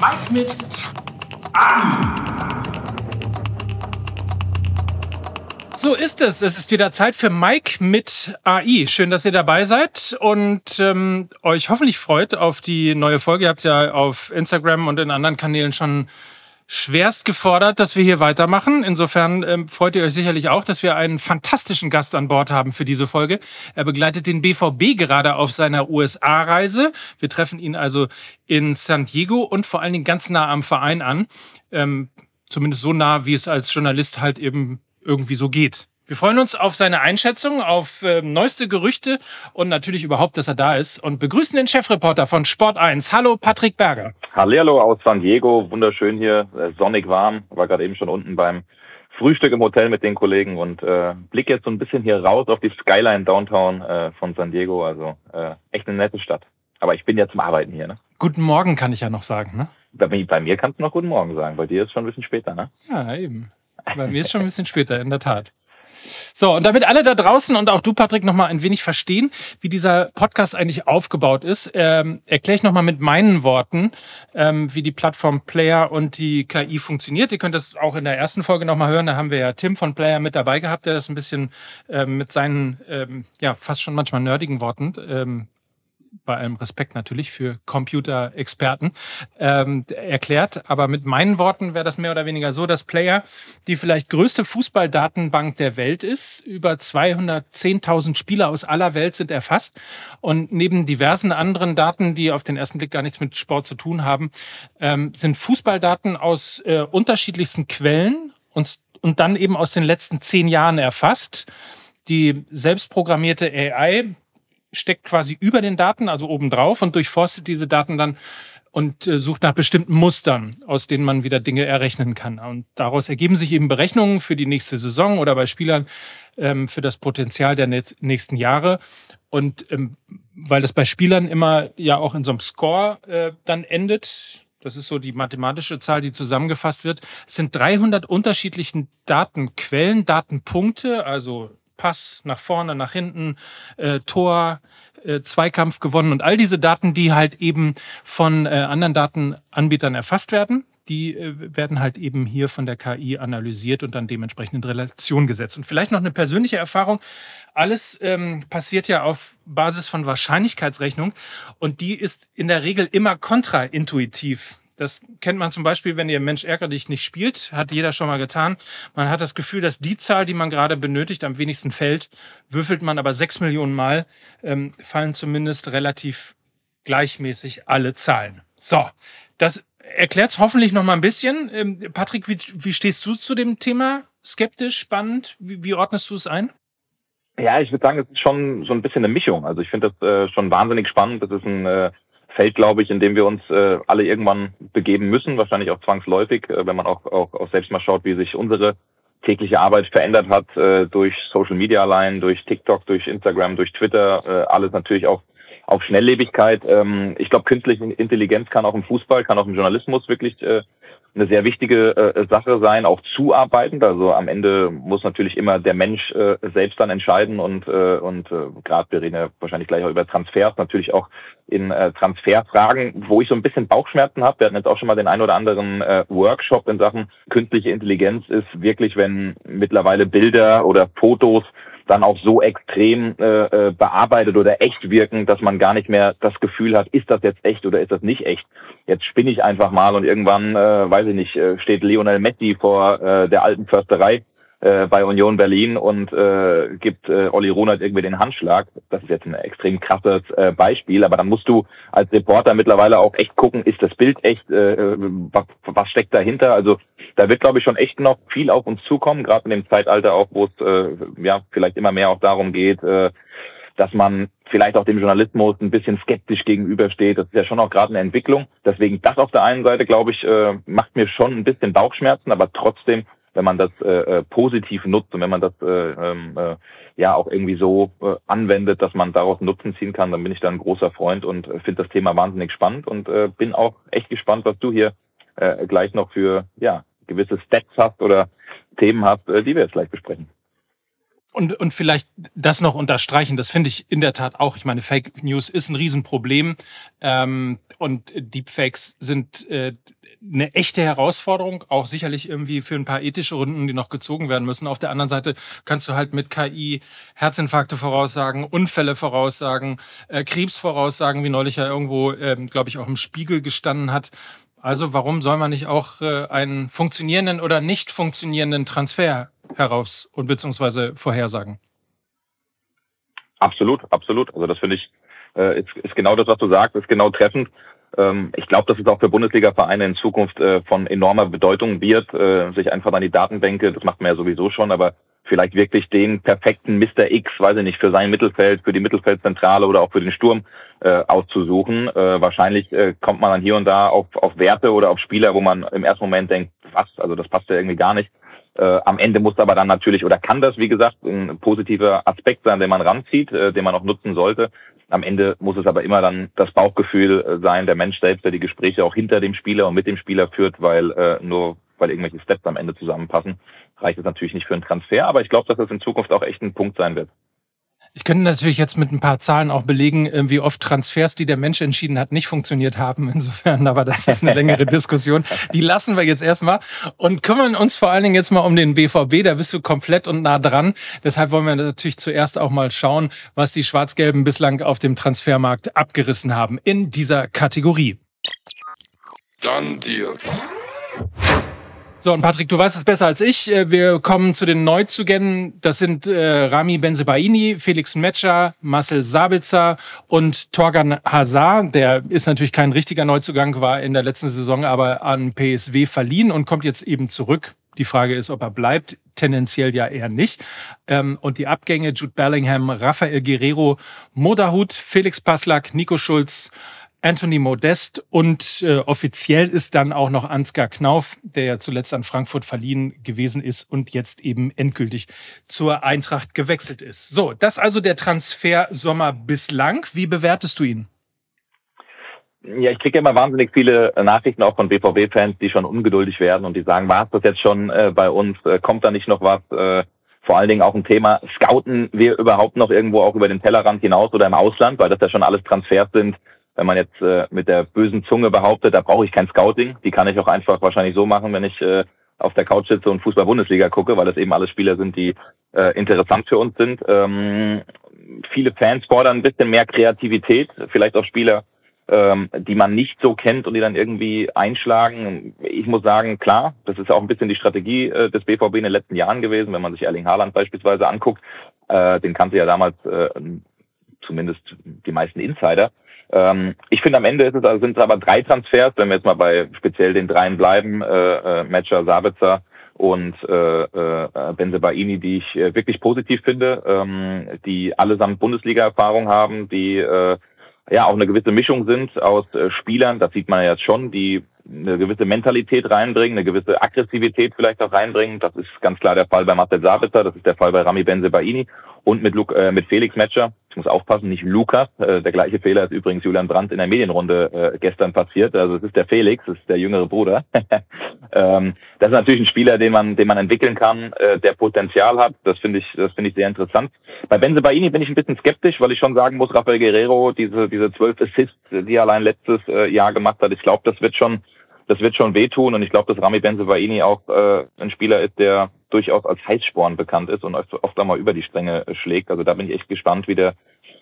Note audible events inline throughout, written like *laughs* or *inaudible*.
Mike mit AI. So ist es. Es ist wieder Zeit für Mike mit AI. Schön, dass ihr dabei seid und ähm, euch hoffentlich freut auf die neue Folge. Ihr habt ja auf Instagram und in anderen Kanälen schon schwerst gefordert, dass wir hier weitermachen. Insofern ähm, freut ihr euch sicherlich auch, dass wir einen fantastischen Gast an Bord haben für diese Folge. Er begleitet den BVB gerade auf seiner USA-Reise. Wir treffen ihn also in San Diego und vor allen Dingen ganz nah am Verein an. Ähm, zumindest so nah, wie es als Journalist halt eben irgendwie so geht. Wir freuen uns auf seine Einschätzung, auf äh, neueste Gerüchte und natürlich überhaupt, dass er da ist und begrüßen den Chefreporter von Sport 1. Hallo Patrick Berger. Hallo aus San Diego, wunderschön hier, äh, sonnig warm. War gerade eben schon unten beim Frühstück im Hotel mit den Kollegen und äh, blick jetzt so ein bisschen hier raus auf die Skyline Downtown äh, von San Diego. Also äh, echt eine nette Stadt. Aber ich bin ja zum Arbeiten hier. Ne? Guten Morgen kann ich ja noch sagen. Ne? Bei, bei mir kannst du noch Guten Morgen sagen. Bei dir ist schon ein bisschen später. Ne? Ja, eben. Bei mir ist schon ein bisschen später, in der Tat. So, und damit alle da draußen und auch du, Patrick, nochmal ein wenig verstehen, wie dieser Podcast eigentlich aufgebaut ist, ähm, erkläre ich nochmal mit meinen Worten, ähm, wie die Plattform Player und die KI funktioniert. Ihr könnt das auch in der ersten Folge nochmal hören. Da haben wir ja Tim von Player mit dabei gehabt, der das ein bisschen ähm, mit seinen, ähm, ja, fast schon manchmal nerdigen Worten ähm, bei allem Respekt natürlich für Computerexperten, ähm, erklärt. Aber mit meinen Worten wäre das mehr oder weniger so, dass Player die vielleicht größte Fußballdatenbank der Welt ist. Über 210.000 Spieler aus aller Welt sind erfasst. Und neben diversen anderen Daten, die auf den ersten Blick gar nichts mit Sport zu tun haben, ähm, sind Fußballdaten aus äh, unterschiedlichsten Quellen und, und dann eben aus den letzten zehn Jahren erfasst. Die selbstprogrammierte AI steckt quasi über den Daten, also obendrauf und durchforstet diese Daten dann und äh, sucht nach bestimmten Mustern, aus denen man wieder Dinge errechnen kann. Und daraus ergeben sich eben Berechnungen für die nächste Saison oder bei Spielern ähm, für das Potenzial der nächsten Jahre. Und ähm, weil das bei Spielern immer ja auch in so einem Score äh, dann endet, das ist so die mathematische Zahl, die zusammengefasst wird, es sind 300 unterschiedlichen Datenquellen, Datenpunkte, also Pass nach vorne, nach hinten, äh, Tor, äh, Zweikampf gewonnen und all diese Daten, die halt eben von äh, anderen Datenanbietern erfasst werden, die äh, werden halt eben hier von der KI analysiert und dann dementsprechend in Relation gesetzt. Und vielleicht noch eine persönliche Erfahrung. Alles ähm, passiert ja auf Basis von Wahrscheinlichkeitsrechnung und die ist in der Regel immer kontraintuitiv. Das kennt man zum Beispiel, wenn ihr Mensch ärger dich nicht spielt, hat jeder schon mal getan. Man hat das Gefühl, dass die Zahl, die man gerade benötigt, am wenigsten fällt. Würfelt man aber sechs Millionen Mal, ähm, fallen zumindest relativ gleichmäßig alle Zahlen. So, das erklärt es hoffentlich noch mal ein bisschen. Ähm, Patrick, wie, wie stehst du zu dem Thema? Skeptisch, spannend? Wie, wie ordnest du es ein? Ja, ich würde sagen, es ist schon so ein bisschen eine Mischung. Also ich finde das äh, schon wahnsinnig spannend. Das ist ein äh, Feld, glaube ich, in dem wir uns äh, alle irgendwann begeben müssen, wahrscheinlich auch zwangsläufig, äh, wenn man auch, auch, auch selbst mal schaut, wie sich unsere tägliche Arbeit verändert hat äh, durch Social Media allein, durch TikTok, durch Instagram, durch Twitter, äh, alles natürlich auch auf Schnelllebigkeit. Ähm, ich glaube, künstliche Intelligenz kann auch im Fußball, kann auch im Journalismus wirklich äh, eine sehr wichtige äh, Sache sein, auch zuarbeitend. Also am Ende muss natürlich immer der Mensch äh, selbst dann entscheiden und äh, und äh, gerade wir reden ja wahrscheinlich gleich auch über Transfers, natürlich auch in äh, Transferfragen, wo ich so ein bisschen Bauchschmerzen habe. Wir hatten jetzt auch schon mal den ein oder anderen äh, Workshop in Sachen künstliche Intelligenz ist wirklich, wenn mittlerweile Bilder oder Fotos dann auch so extrem äh, äh, bearbeitet oder echt wirken, dass man gar nicht mehr das Gefühl hat, ist das jetzt echt oder ist das nicht echt. Jetzt spinne ich einfach mal und irgendwann, äh, weiß ich nicht, äh, steht Lionel Messi vor äh, der alten Försterei äh, bei Union Berlin und äh, gibt äh, Olli Runert irgendwie den Handschlag. Das ist jetzt ein extrem krasses äh, Beispiel, aber dann musst du als Reporter mittlerweile auch echt gucken, ist das Bild echt, äh, was, was steckt dahinter? Also da wird, glaube ich, schon echt noch viel auf uns zukommen, gerade in dem Zeitalter auch, wo es äh, ja vielleicht immer mehr auch darum geht, äh, dass man vielleicht auch dem Journalismus ein bisschen skeptisch gegenübersteht. Das ist ja schon auch gerade eine Entwicklung. Deswegen das auf der einen Seite, glaube ich, äh, macht mir schon ein bisschen Bauchschmerzen, aber trotzdem wenn man das äh, äh, positiv nutzt und wenn man das äh, ähm, äh, ja auch irgendwie so äh, anwendet, dass man daraus Nutzen ziehen kann, dann bin ich da ein großer Freund und äh, finde das Thema wahnsinnig spannend und äh, bin auch echt gespannt, was du hier äh, gleich noch für ja gewisse Stats hast oder Themen hast, äh, die wir jetzt gleich besprechen. Und, und vielleicht das noch unterstreichen, das finde ich in der Tat auch. Ich meine, Fake News ist ein Riesenproblem ähm, und Deepfakes sind äh, eine echte Herausforderung, auch sicherlich irgendwie für ein paar ethische Runden, die noch gezogen werden müssen. Auf der anderen Seite kannst du halt mit KI Herzinfarkte voraussagen, Unfälle voraussagen, äh, Krebs voraussagen, wie neulich ja irgendwo, ähm, glaube ich, auch im Spiegel gestanden hat. Also warum soll man nicht auch äh, einen funktionierenden oder nicht funktionierenden Transfer heraus und beziehungsweise vorhersagen? Absolut, absolut. Also das finde ich, äh, ist, ist genau das, was du sagst, ist genau treffend. Ähm, ich glaube, dass es auch für Bundesliga-Vereine in Zukunft äh, von enormer Bedeutung wird, äh, sich einfach an die Datenbänke, das macht man ja sowieso schon, aber vielleicht wirklich den perfekten Mr. X, weiß ich nicht, für sein Mittelfeld, für die Mittelfeldzentrale oder auch für den Sturm äh, auszusuchen. Äh, wahrscheinlich äh, kommt man dann hier und da auf, auf Werte oder auf Spieler, wo man im ersten Moment denkt, was, also das passt ja irgendwie gar nicht. Äh, am Ende muss aber dann natürlich oder kann das, wie gesagt, ein positiver Aspekt sein, den man ranzieht, äh, den man auch nutzen sollte. Am Ende muss es aber immer dann das Bauchgefühl sein, der Mensch selbst, der die Gespräche auch hinter dem Spieler und mit dem Spieler führt, weil äh, nur weil irgendwelche Steps am Ende zusammenpassen, reicht es natürlich nicht für einen Transfer. Aber ich glaube, dass das in Zukunft auch echt ein Punkt sein wird. Ich könnte natürlich jetzt mit ein paar Zahlen auch belegen, äh, wie oft Transfers, die der Mensch entschieden hat, nicht funktioniert haben. Insofern, aber das ist eine längere *laughs* Diskussion. Die lassen wir jetzt erstmal und kümmern uns vor allen Dingen jetzt mal um den BVB. Da bist du komplett und nah dran. Deshalb wollen wir natürlich zuerst auch mal schauen, was die Schwarz-Gelben bislang auf dem Transfermarkt abgerissen haben in dieser Kategorie. Dann Deals. So, und Patrick, du weißt es besser als ich. Äh, wir kommen zu den Neuzugängen. Das sind äh, Rami Benzebaini, Felix Metscher, Marcel Sabitzer und Torgan Hazard. Der ist natürlich kein richtiger Neuzugang, war in der letzten Saison aber an PSW verliehen und kommt jetzt eben zurück. Die Frage ist, ob er bleibt. Tendenziell ja eher nicht. Ähm, und die Abgänge Jude Bellingham, Rafael Guerrero, Moderhut, Felix Paslak, Nico Schulz, Anthony Modest und äh, offiziell ist dann auch noch Ansgar Knauf, der ja zuletzt an Frankfurt verliehen gewesen ist und jetzt eben endgültig zur Eintracht gewechselt ist. So, das also der Transfersommer bislang. Wie bewertest du ihn? Ja, ich kriege immer wahnsinnig viele Nachrichten auch von BVB-Fans, die schon ungeduldig werden und die sagen, war es das jetzt schon äh, bei uns? Äh, kommt da nicht noch was? Äh, vor allen Dingen auch ein Thema, scouten wir überhaupt noch irgendwo auch über den Tellerrand hinaus oder im Ausland, weil das ja schon alles Transfers sind, wenn man jetzt äh, mit der bösen Zunge behauptet, da brauche ich kein Scouting. Die kann ich auch einfach wahrscheinlich so machen, wenn ich äh, auf der Couch sitze und Fußball-Bundesliga gucke, weil das eben alles Spieler sind, die äh, interessant für uns sind. Ähm, viele Fans fordern ein bisschen mehr Kreativität, vielleicht auch Spieler, ähm, die man nicht so kennt und die dann irgendwie einschlagen. Ich muss sagen, klar, das ist auch ein bisschen die Strategie äh, des BVB in den letzten Jahren gewesen, wenn man sich Erling Haaland beispielsweise anguckt. Äh, den kannte ja damals äh, zumindest die meisten Insider. Ähm, ich finde am Ende ist es, also sind es aber drei Transfers, wenn wir jetzt mal bei speziell den dreien bleiben, äh, äh, Matcher, Sabitzer und äh, äh, Benzebaini, die ich äh, wirklich positiv finde, ähm, die allesamt Bundesliga-Erfahrung haben, die äh, ja auch eine gewisse Mischung sind aus äh, Spielern, das sieht man ja jetzt schon, die eine gewisse Mentalität reinbringen, eine gewisse Aggressivität vielleicht auch reinbringen. Das ist ganz klar der Fall bei Marcel Sabitzer, das ist der Fall bei Rami Benzebaini und mit, Luke, äh, mit Felix Metscher. Muss aufpassen, nicht Lukas. Äh, der gleiche Fehler ist übrigens Julian Brandt in der Medienrunde äh, gestern passiert. Also es ist der Felix, es ist der jüngere Bruder. *laughs* ähm, das ist natürlich ein Spieler, den man, den man entwickeln kann, äh, der Potenzial hat. Das finde ich, das finde ich sehr interessant. Bei Benze Baini bin ich ein bisschen skeptisch, weil ich schon sagen muss, Rafael Guerrero, diese, diese zwölf Assists, die er allein letztes äh, Jahr gemacht hat, ich glaube, das wird schon das wird schon wehtun und ich glaube, dass Rami Benzebaini auch äh, ein Spieler ist, der durchaus als Heißsporn bekannt ist und oft einmal über die Stränge schlägt. Also da bin ich echt gespannt, wie der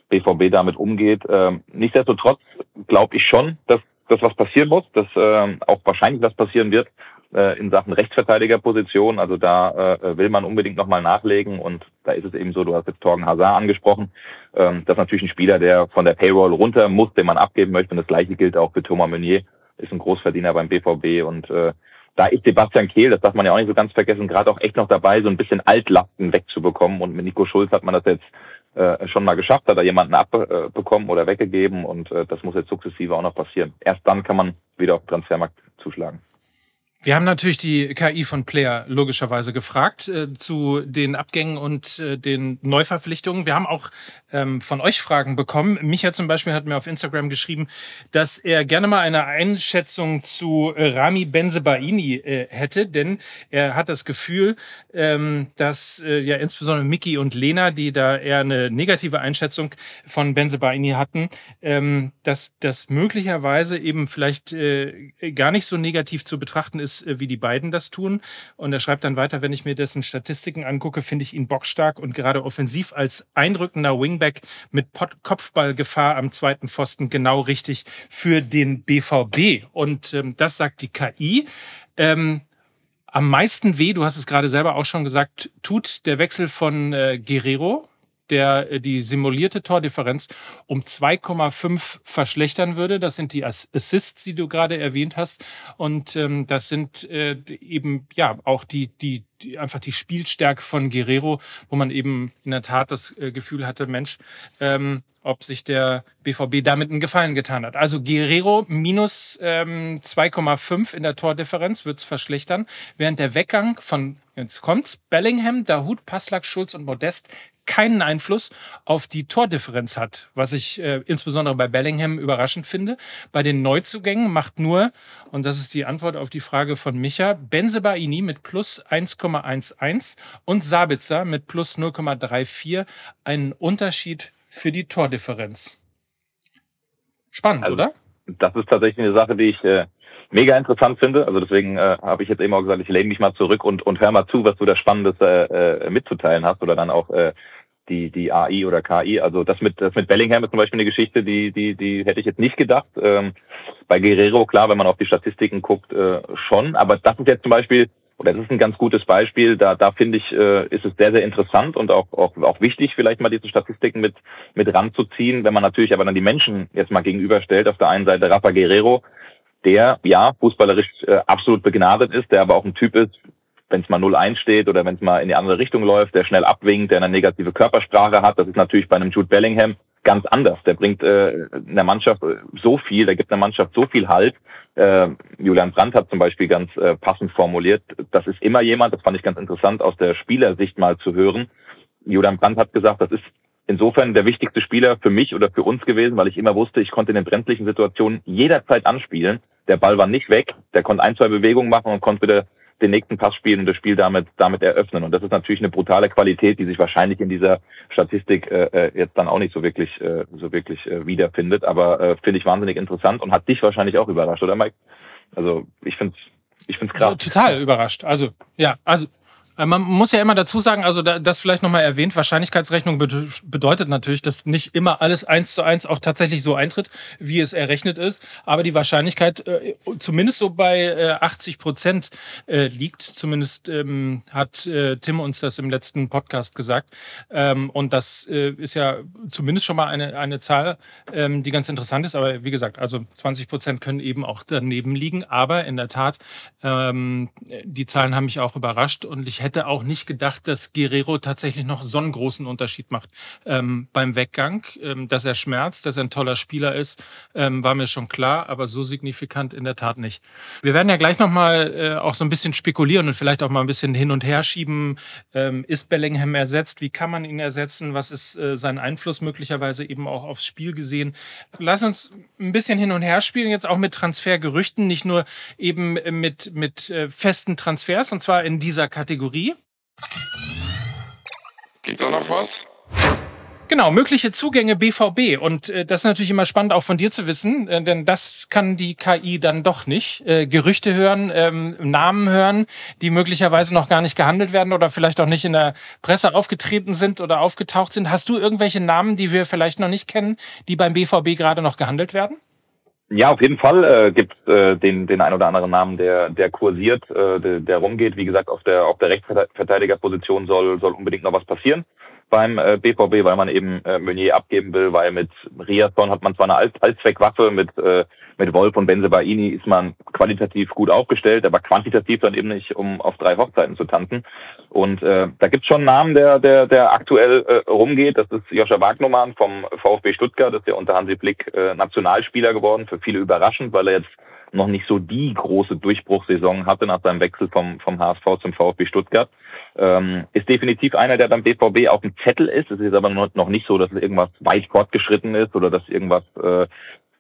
BVB damit umgeht. Ähm, nichtsdestotrotz glaube ich schon, dass das was passieren muss, dass äh, auch wahrscheinlich was passieren wird äh, in Sachen Rechtsverteidigerposition. Also da äh, will man unbedingt nochmal nachlegen und da ist es eben so, du hast jetzt Torgen Hazard angesprochen. Ähm, das ist natürlich ein Spieler, der von der Payroll runter muss, den man abgeben möchte und das gleiche gilt auch für Thomas Meunier ist ein Großverdiener beim BVB und äh, da ist Sebastian Kehl, das darf man ja auch nicht so ganz vergessen, gerade auch echt noch dabei, so ein bisschen Altlasten wegzubekommen. Und mit Nico Schulz hat man das jetzt äh, schon mal geschafft, hat er jemanden abbekommen oder weggegeben und äh, das muss jetzt sukzessive auch noch passieren. Erst dann kann man wieder auf Transfermarkt zuschlagen. Wir haben natürlich die KI von Player logischerweise gefragt äh, zu den Abgängen und äh, den Neuverpflichtungen. Wir haben auch ähm, von euch Fragen bekommen. Micha zum Beispiel hat mir auf Instagram geschrieben, dass er gerne mal eine Einschätzung zu äh, Rami Benzebaini äh, hätte, denn er hat das Gefühl, ähm, dass äh, ja insbesondere Miki und Lena, die da eher eine negative Einschätzung von Benzebaini hatten, ähm, dass das möglicherweise eben vielleicht äh, gar nicht so negativ zu betrachten ist, äh, wie die beiden das tun. Und er schreibt dann weiter, wenn ich mir dessen Statistiken angucke, finde ich ihn bockstark und gerade offensiv als eindrückender Wingback mit Kopfballgefahr am zweiten Pfosten genau richtig für den BVB. Und ähm, das sagt die KI. Ähm, am meisten weh, du hast es gerade selber auch schon gesagt, tut der Wechsel von äh, Guerrero der äh, die simulierte Tordifferenz um 2,5 verschlechtern würde. Das sind die Assists, die du gerade erwähnt hast. Und ähm, das sind äh, eben ja auch die, die, die, einfach die Spielstärke von Guerrero, wo man eben in der Tat das äh, Gefühl hatte, Mensch, ähm, ob sich der BVB damit einen Gefallen getan hat. Also Guerrero minus ähm, 2,5 in der Tordifferenz wird es verschlechtern, während der Weggang von Jetzt kommt's. Bellingham, Dahut, Passlack, Schulz und Modest keinen Einfluss auf die Tordifferenz hat, was ich äh, insbesondere bei Bellingham überraschend finde. Bei den Neuzugängen macht nur, und das ist die Antwort auf die Frage von Micha, Benzebaini mit plus 1,11 und Sabitzer mit plus 0,34 einen Unterschied für die Tordifferenz. Spannend, also, oder? Das ist tatsächlich eine Sache, die ich äh, mega interessant finde. Also deswegen äh, habe ich jetzt eben auch gesagt, ich lehne mich mal zurück und, und hör mal zu, was du da Spannendes äh, äh, mitzuteilen hast oder dann auch äh, die, die AI oder KI. Also das mit, das mit Bellingham ist zum Beispiel eine Geschichte, die, die, die hätte ich jetzt nicht gedacht. Ähm, bei Guerrero, klar, wenn man auf die Statistiken guckt, äh, schon. Aber das ist jetzt zum Beispiel, oder das ist ein ganz gutes Beispiel, da, da finde ich, äh, ist es sehr, sehr interessant und auch, auch, auch wichtig, vielleicht mal diese Statistiken mit, mit ranzuziehen. Wenn man natürlich aber dann die Menschen jetzt mal gegenüberstellt, auf der einen Seite Rafa Guerrero, der ja fußballerisch äh, absolut begnadet ist, der aber auch ein Typ ist, wenn es mal 0-1 steht oder wenn es mal in die andere Richtung läuft, der schnell abwinkt, der eine negative Körpersprache hat. Das ist natürlich bei einem Jude Bellingham ganz anders. Der bringt äh, in der Mannschaft so viel, der gibt einer Mannschaft so viel Halt. Äh, Julian Brandt hat zum Beispiel ganz äh, passend formuliert, das ist immer jemand, das fand ich ganz interessant aus der Spielersicht mal zu hören. Julian Brandt hat gesagt, das ist insofern der wichtigste Spieler für mich oder für uns gewesen, weil ich immer wusste, ich konnte in den brenzlichen Situationen jederzeit anspielen. Der Ball war nicht weg, der konnte ein, zwei Bewegungen machen und konnte wieder den nächsten Pass spielen und das Spiel damit, damit eröffnen. Und das ist natürlich eine brutale Qualität, die sich wahrscheinlich in dieser Statistik äh, äh jetzt dann auch nicht so wirklich, äh, so wirklich äh, wiederfindet. Aber äh, finde ich wahnsinnig interessant und hat dich wahrscheinlich auch überrascht, oder Mike? Also ich finde ich finde es krass. total überrascht. Also ja, also man muss ja immer dazu sagen, also das vielleicht nochmal erwähnt, Wahrscheinlichkeitsrechnung bedeutet natürlich, dass nicht immer alles eins zu eins auch tatsächlich so eintritt, wie es errechnet ist. Aber die Wahrscheinlichkeit äh, zumindest so bei 80 äh, Prozent liegt. Zumindest ähm, hat Tim uns das im letzten Podcast gesagt. Ähm, und das ist ja zumindest schon mal eine, eine Zahl, ähm, die ganz interessant ist. Aber wie gesagt, also 20 Prozent können eben auch daneben liegen. Aber in der Tat, die Zahlen haben mich auch überrascht und ich hätte auch nicht gedacht, dass Guerrero tatsächlich noch so einen großen Unterschied macht ähm, beim Weggang. Ähm, dass er schmerzt, dass er ein toller Spieler ist, ähm, war mir schon klar, aber so signifikant in der Tat nicht. Wir werden ja gleich nochmal äh, auch so ein bisschen spekulieren und vielleicht auch mal ein bisschen hin und her schieben. Ähm, ist Bellingham ersetzt? Wie kann man ihn ersetzen? Was ist äh, sein Einfluss möglicherweise eben auch aufs Spiel gesehen? Lass uns ein bisschen hin und her spielen, jetzt auch mit Transfergerüchten, nicht nur eben mit, mit äh, festen Transfers, und zwar in dieser Kategorie Kategorie. Geht da noch was? Genau, mögliche Zugänge BVB. Und äh, das ist natürlich immer spannend, auch von dir zu wissen, äh, denn das kann die KI dann doch nicht. Äh, Gerüchte hören, ähm, Namen hören, die möglicherweise noch gar nicht gehandelt werden oder vielleicht auch nicht in der Presse aufgetreten sind oder aufgetaucht sind. Hast du irgendwelche Namen, die wir vielleicht noch nicht kennen, die beim BVB gerade noch gehandelt werden? Ja, auf jeden Fall äh, gibt äh, den den ein oder anderen Namen, der der kursiert, äh, der, der rumgeht. Wie gesagt, auf der auf der Rechtsverteidigerposition soll soll unbedingt noch was passieren beim äh, BVB, weil man eben äh, Meunier abgeben will, weil mit Riasson hat man zwar eine All Allzweckwaffe, mit, äh, mit Wolf und Benzebaini ist man qualitativ gut aufgestellt, aber quantitativ dann eben nicht, um auf drei Hochzeiten zu tanzen. Und äh, da gibt's schon einen Namen, der, der, der aktuell äh, rumgeht. Das ist Joscha Wagnumann vom VfB Stuttgart, das ist ja unter Hansi Blick äh, Nationalspieler geworden, für viele überraschend, weil er jetzt noch nicht so die große Durchbruchssaison hatte nach seinem Wechsel vom, vom HSV zum VfB Stuttgart. Ähm, ist definitiv einer, der beim BVB auf dem Zettel ist. Es ist aber noch nicht so, dass irgendwas weit fortgeschritten ist oder dass irgendwas äh,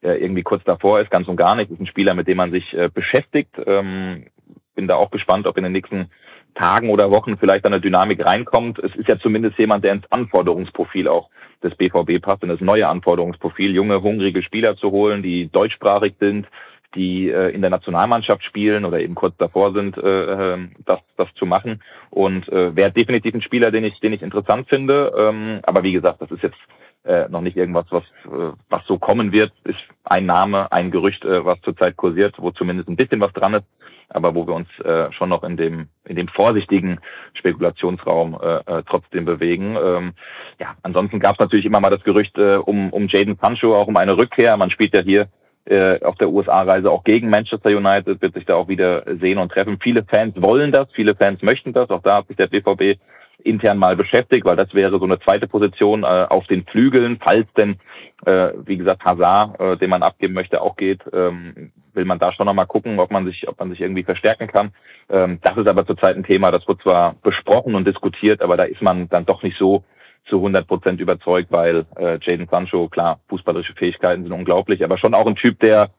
irgendwie kurz davor ist, ganz und gar nicht. Ist ein Spieler, mit dem man sich äh, beschäftigt. Ähm, bin da auch gespannt, ob in den nächsten Tagen oder Wochen vielleicht eine Dynamik reinkommt. Es ist ja zumindest jemand, der ins Anforderungsprofil auch des BVB passt, in das neue Anforderungsprofil, junge, hungrige Spieler zu holen, die deutschsprachig sind, die äh, in der Nationalmannschaft spielen oder eben kurz davor sind, äh, ähm, das, das zu machen. Und äh, wäre definitiv ein Spieler, den ich, den ich interessant finde. Ähm, aber wie gesagt, das ist jetzt äh, noch nicht irgendwas, was, äh, was so kommen wird. Ist ein Name, ein Gerücht, äh, was zurzeit kursiert, wo zumindest ein bisschen was dran ist, aber wo wir uns äh, schon noch in dem, in dem vorsichtigen Spekulationsraum äh, äh, trotzdem bewegen. Ähm, ja, ansonsten gab es natürlich immer mal das Gerücht äh, um, um Jaden Sancho, auch um eine Rückkehr. Man spielt ja hier äh, auf der USA-Reise auch gegen Manchester United, wird sich da auch wieder sehen und treffen. Viele Fans wollen das, viele Fans möchten das. Auch da hat sich der BVB intern mal beschäftigt, weil das wäre so eine zweite Position äh, auf den Flügeln, falls denn, äh, wie gesagt, Hazard, äh, den man abgeben möchte, auch geht, ähm, will man da schon nochmal gucken, ob man sich, ob man sich irgendwie verstärken kann. Ähm, das ist aber zurzeit ein Thema, das wird zwar besprochen und diskutiert, aber da ist man dann doch nicht so zu 100 Prozent überzeugt, weil äh, Jaden Sancho, klar, fußballerische Fähigkeiten sind unglaublich, aber schon auch ein Typ, der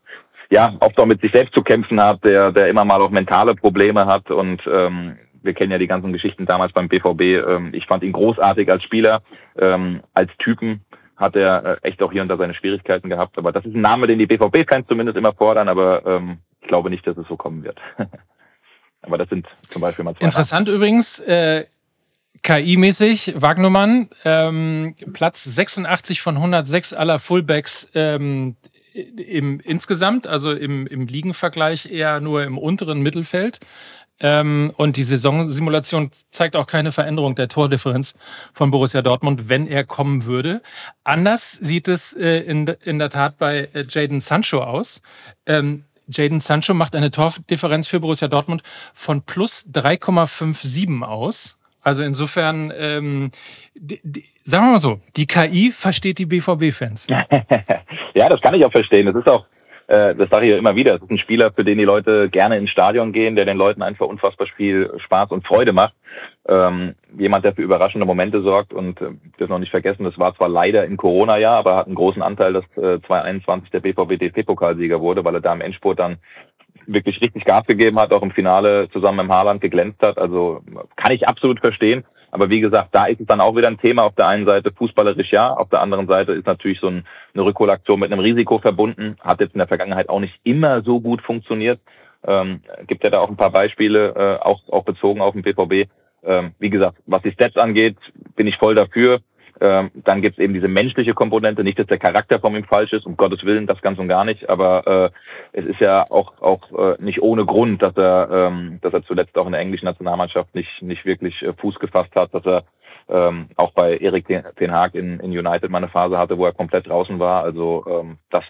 ja oft auch mit sich selbst zu kämpfen hat, der, der immer mal auch mentale Probleme hat und ähm, wir kennen ja die ganzen Geschichten damals beim BVB. Ähm, ich fand ihn großartig als Spieler, ähm, als Typen hat er äh, echt auch hier und da seine Schwierigkeiten gehabt. Aber das ist ein Name, den die BVB-Fans zumindest immer fordern, aber ähm, ich glaube nicht, dass es so kommen wird. *laughs* aber das sind zum Beispiel mal zwei. Interessant Namen. übrigens, äh, KI-mäßig, Wagnumann, ähm, Platz 86 von 106 aller Fullbacks ähm, im insgesamt, also im, im Ligenvergleich eher nur im unteren Mittelfeld. Ähm, und die Saisonsimulation zeigt auch keine Veränderung der Tordifferenz von Borussia Dortmund, wenn er kommen würde. Anders sieht es äh, in, in der Tat bei äh, Jaden Sancho aus. Ähm, Jaden Sancho macht eine Tordifferenz für Borussia Dortmund von plus 3,57 aus. Also insofern, ähm, die, die, sagen wir mal so, die KI versteht die BVB-Fans. *laughs* ja, das kann ich auch verstehen. Das ist auch äh, das sage ich ja immer wieder, es ist ein Spieler, für den die Leute gerne ins Stadion gehen, der den Leuten einfach unfassbar viel Spaß und Freude macht. Ähm, jemand, der für überraschende Momente sorgt und äh, das noch nicht vergessen, das war zwar leider im Corona-Jahr, aber hat einen großen Anteil, dass äh, 2021 der BVB DFB-Pokalsieger wurde, weil er da im Endspurt dann wirklich richtig Gas gegeben hat, auch im Finale zusammen im Haarland geglänzt hat. Also kann ich absolut verstehen. Aber wie gesagt, da ist es dann auch wieder ein Thema. Auf der einen Seite fußballerisch ja, auf der anderen Seite ist natürlich so ein, eine Rückholaktion mit einem Risiko verbunden. Hat jetzt in der Vergangenheit auch nicht immer so gut funktioniert. Ähm, gibt ja da auch ein paar Beispiele, äh, auch, auch bezogen auf den BVB. Ähm, wie gesagt, was die Stats angeht, bin ich voll dafür. Ähm, dann gibt es eben diese menschliche Komponente, nicht, dass der Charakter von ihm falsch ist, um Gottes Willen, das ganz und gar nicht, aber äh, es ist ja auch auch äh, nicht ohne Grund, dass er ähm, dass er zuletzt auch in der englischen Nationalmannschaft nicht nicht wirklich äh, Fuß gefasst hat, dass er ähm, auch bei Erik Ten Haag in, in United mal eine Phase hatte, wo er komplett draußen war. Also ähm, das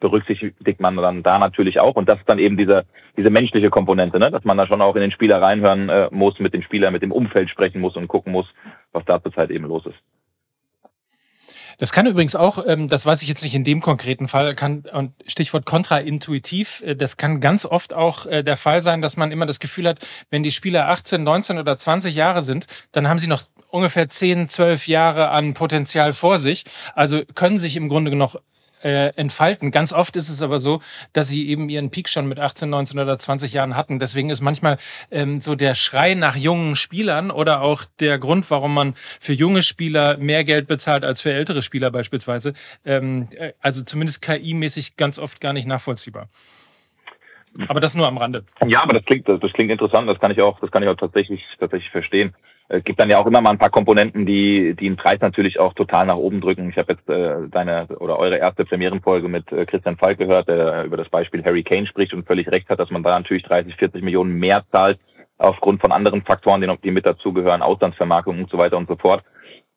berücksichtigt man dann da natürlich auch. Und das ist dann eben diese, diese menschliche Komponente, ne? dass man da schon auch in den Spieler reinhören äh, muss, mit dem Spieler, mit dem Umfeld sprechen muss und gucken muss, was da zurzeit eben los ist. Das kann übrigens auch, ähm, das weiß ich jetzt nicht in dem konkreten Fall, kann, und Stichwort kontraintuitiv, äh, das kann ganz oft auch äh, der Fall sein, dass man immer das Gefühl hat, wenn die Spieler 18, 19 oder 20 Jahre sind, dann haben sie noch ungefähr 10, 12 Jahre an Potenzial vor sich. Also können sich im Grunde noch äh, entfalten. Ganz oft ist es aber so, dass sie eben ihren Peak schon mit 18, 19 oder 20 Jahren hatten. Deswegen ist manchmal ähm, so der Schrei nach jungen Spielern oder auch der Grund, warum man für junge Spieler mehr Geld bezahlt als für ältere Spieler beispielsweise, ähm, äh, also zumindest KI-mäßig ganz oft gar nicht nachvollziehbar. Aber das nur am Rande. Ja, aber das klingt, das, das klingt interessant. Das kann ich auch, das kann ich auch tatsächlich, tatsächlich verstehen. Es äh, gibt dann ja auch immer mal ein paar Komponenten, die, die den Preis natürlich auch total nach oben drücken. Ich habe jetzt äh, deine oder eure erste Premierenfolge mit äh, Christian Falk gehört, der über das Beispiel Harry Kane spricht und völlig recht hat, dass man da natürlich 30, 40 Millionen mehr zahlt aufgrund von anderen Faktoren, die, mit dazugehören, Auslandsvermarktung und so weiter und so fort.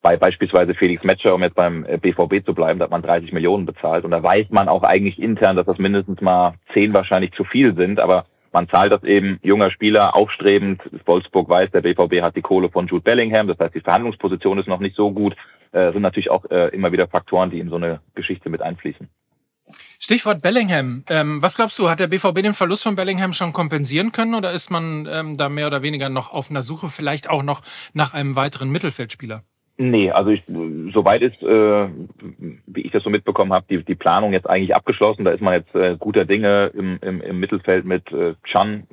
Bei beispielsweise Felix Metscher, um jetzt beim BVB äh, zu bleiben, da hat man 30 Millionen bezahlt. Und da weiß man auch eigentlich intern, dass das mindestens mal 10 wahrscheinlich zu viel sind. Aber man zahlt das eben junger Spieler aufstrebend. Wolfsburg weiß, der BVB hat die Kohle von Jude Bellingham. Das heißt, die Verhandlungsposition ist noch nicht so gut. Äh, sind natürlich auch äh, immer wieder Faktoren, die in so eine Geschichte mit einfließen. Stichwort Bellingham. Ähm, was glaubst du, hat der BVB den Verlust von Bellingham schon kompensieren können oder ist man ähm, da mehr oder weniger noch auf einer Suche, vielleicht auch noch nach einem weiteren Mittelfeldspieler? Nee, also ich, soweit ist, äh, wie ich das so mitbekommen habe, die, die Planung jetzt eigentlich abgeschlossen. Da ist man jetzt äh, guter Dinge im, im, im Mittelfeld mit äh, Chan,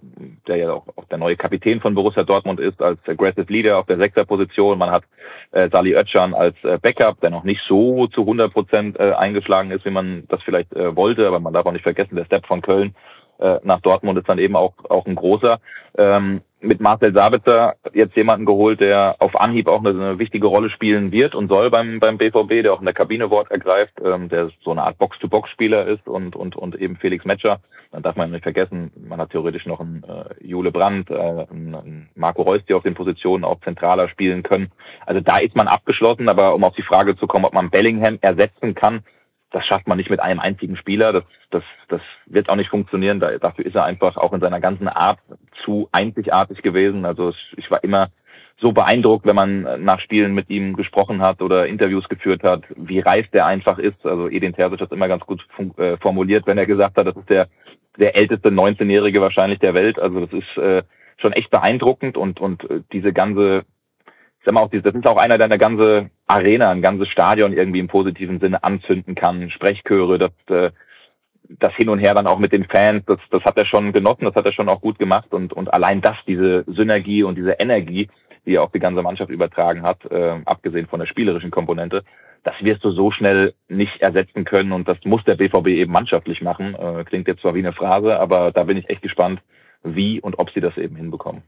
der ja auch, auch der neue Kapitän von Borussia Dortmund ist, als Aggressive Leader auf der Sechserposition. Man hat äh, Sali Özcan als äh, Backup, der noch nicht so zu 100 Prozent äh, eingeschlagen ist, wie man das vielleicht äh, wollte. Aber man darf auch nicht vergessen, der Step von Köln äh, nach Dortmund ist dann eben auch, auch ein großer. Ähm, mit Marcel Sabitzer jetzt jemanden geholt, der auf Anhieb auch eine, eine, wichtige Rolle spielen wird und soll beim, beim BVB, der auch in der Kabine Wort ergreift, ähm, der so eine Art Box-to-Box-Spieler ist und, und, und eben Felix Metscher. Dann darf man nicht vergessen, man hat theoretisch noch einen äh, Jule Brandt, äh, einen, Marco Reus, die auf den Positionen auch zentraler spielen können. Also da ist man abgeschlossen, aber um auf die Frage zu kommen, ob man Bellingham ersetzen kann, das schafft man nicht mit einem einzigen Spieler. Das, das, das wird auch nicht funktionieren. Da, dafür ist er einfach auch in seiner ganzen Art zu einzigartig gewesen. Also ich war immer so beeindruckt, wenn man nach Spielen mit ihm gesprochen hat oder Interviews geführt hat, wie reif der einfach ist. Also Edin Terzic hat es immer ganz gut äh, formuliert, wenn er gesagt hat, das ist der, der älteste 19-Jährige wahrscheinlich der Welt. Also das ist äh, schon echt beeindruckend und, und äh, diese ganze ich sag mal auch, das ist auch einer, der eine ganze Arena, ein ganzes Stadion irgendwie im positiven Sinne anzünden kann. Sprechchöre, das, äh, das Hin und Her dann auch mit den Fans, das, das hat er schon genossen, das hat er schon auch gut gemacht und, und allein das, diese Synergie und diese Energie, die er auf die ganze Mannschaft übertragen hat, äh, abgesehen von der spielerischen Komponente, das wirst du so schnell nicht ersetzen können und das muss der BVB eben mannschaftlich machen. Äh, klingt jetzt zwar wie eine Phrase, aber da bin ich echt gespannt, wie und ob sie das eben hinbekommen.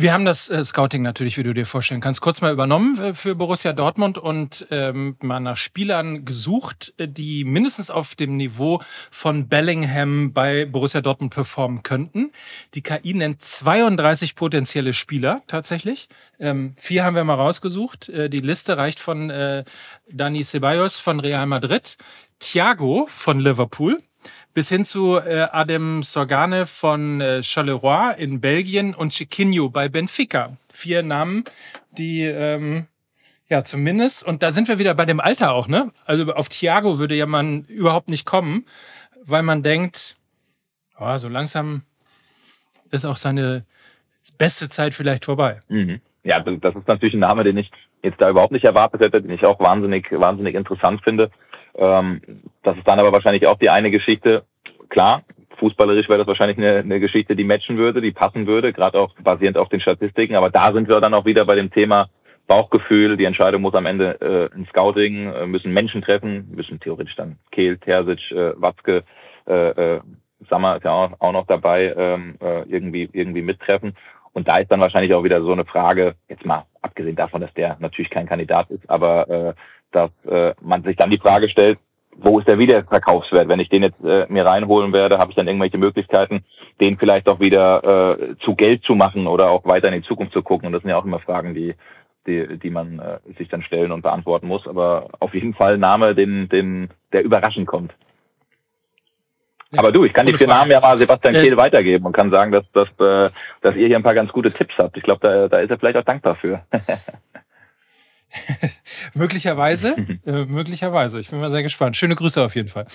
Wir haben das äh, Scouting natürlich, wie du dir vorstellen kannst, kurz mal übernommen äh, für Borussia Dortmund und ähm, mal nach Spielern gesucht, äh, die mindestens auf dem Niveau von Bellingham bei Borussia Dortmund performen könnten. Die KI nennt 32 potenzielle Spieler tatsächlich. Ähm, vier haben wir mal rausgesucht. Äh, die Liste reicht von äh, Dani Ceballos von Real Madrid, Thiago von Liverpool, bis hin zu äh, Adem Sorgane von äh, Charleroi in Belgien und Chiquinho bei Benfica. Vier Namen, die ähm, ja zumindest, und da sind wir wieder bei dem Alter auch, ne? Also auf Thiago würde ja man überhaupt nicht kommen, weil man denkt, oh, so langsam ist auch seine beste Zeit vielleicht vorbei. Mhm. Ja, das ist natürlich ein Name, den ich jetzt da überhaupt nicht erwartet hätte, den ich auch wahnsinnig, wahnsinnig interessant finde. Ähm, das ist dann aber wahrscheinlich auch die eine Geschichte. Klar, fußballerisch wäre das wahrscheinlich eine, eine Geschichte, die matchen würde, die passen würde, gerade auch basierend auf den Statistiken. Aber da sind wir dann auch wieder bei dem Thema Bauchgefühl. Die Entscheidung muss am Ende äh, ein Scouting, äh, müssen Menschen treffen, müssen theoretisch dann Kehl, Terzic, äh, Watzke, äh, äh, Sammer ist ja auch, auch noch dabei, ähm, äh, irgendwie, irgendwie mittreffen. Und da ist dann wahrscheinlich auch wieder so eine Frage, jetzt mal abgesehen davon, dass der natürlich kein Kandidat ist, aber äh, dass äh, man sich dann die Frage stellt, wo ist der Wiederverkaufswert? Wenn ich den jetzt äh, mir reinholen werde, habe ich dann irgendwelche Möglichkeiten, den vielleicht auch wieder äh, zu Geld zu machen oder auch weiter in die Zukunft zu gucken. Und das sind ja auch immer Fragen, die die, die man äh, sich dann stellen und beantworten muss. Aber auf jeden Fall Name, den, den, der überraschend kommt. Ja, Aber du, ich kann die vier Namen ja mal Sebastian Kehl weitergeben und kann sagen, dass, dass, äh, dass ihr hier ein paar ganz gute Tipps habt. Ich glaube, da, da ist er vielleicht auch dankbar für. *laughs* möglicherweise, äh, möglicherweise. Ich bin mal sehr gespannt. Schöne Grüße auf jeden Fall.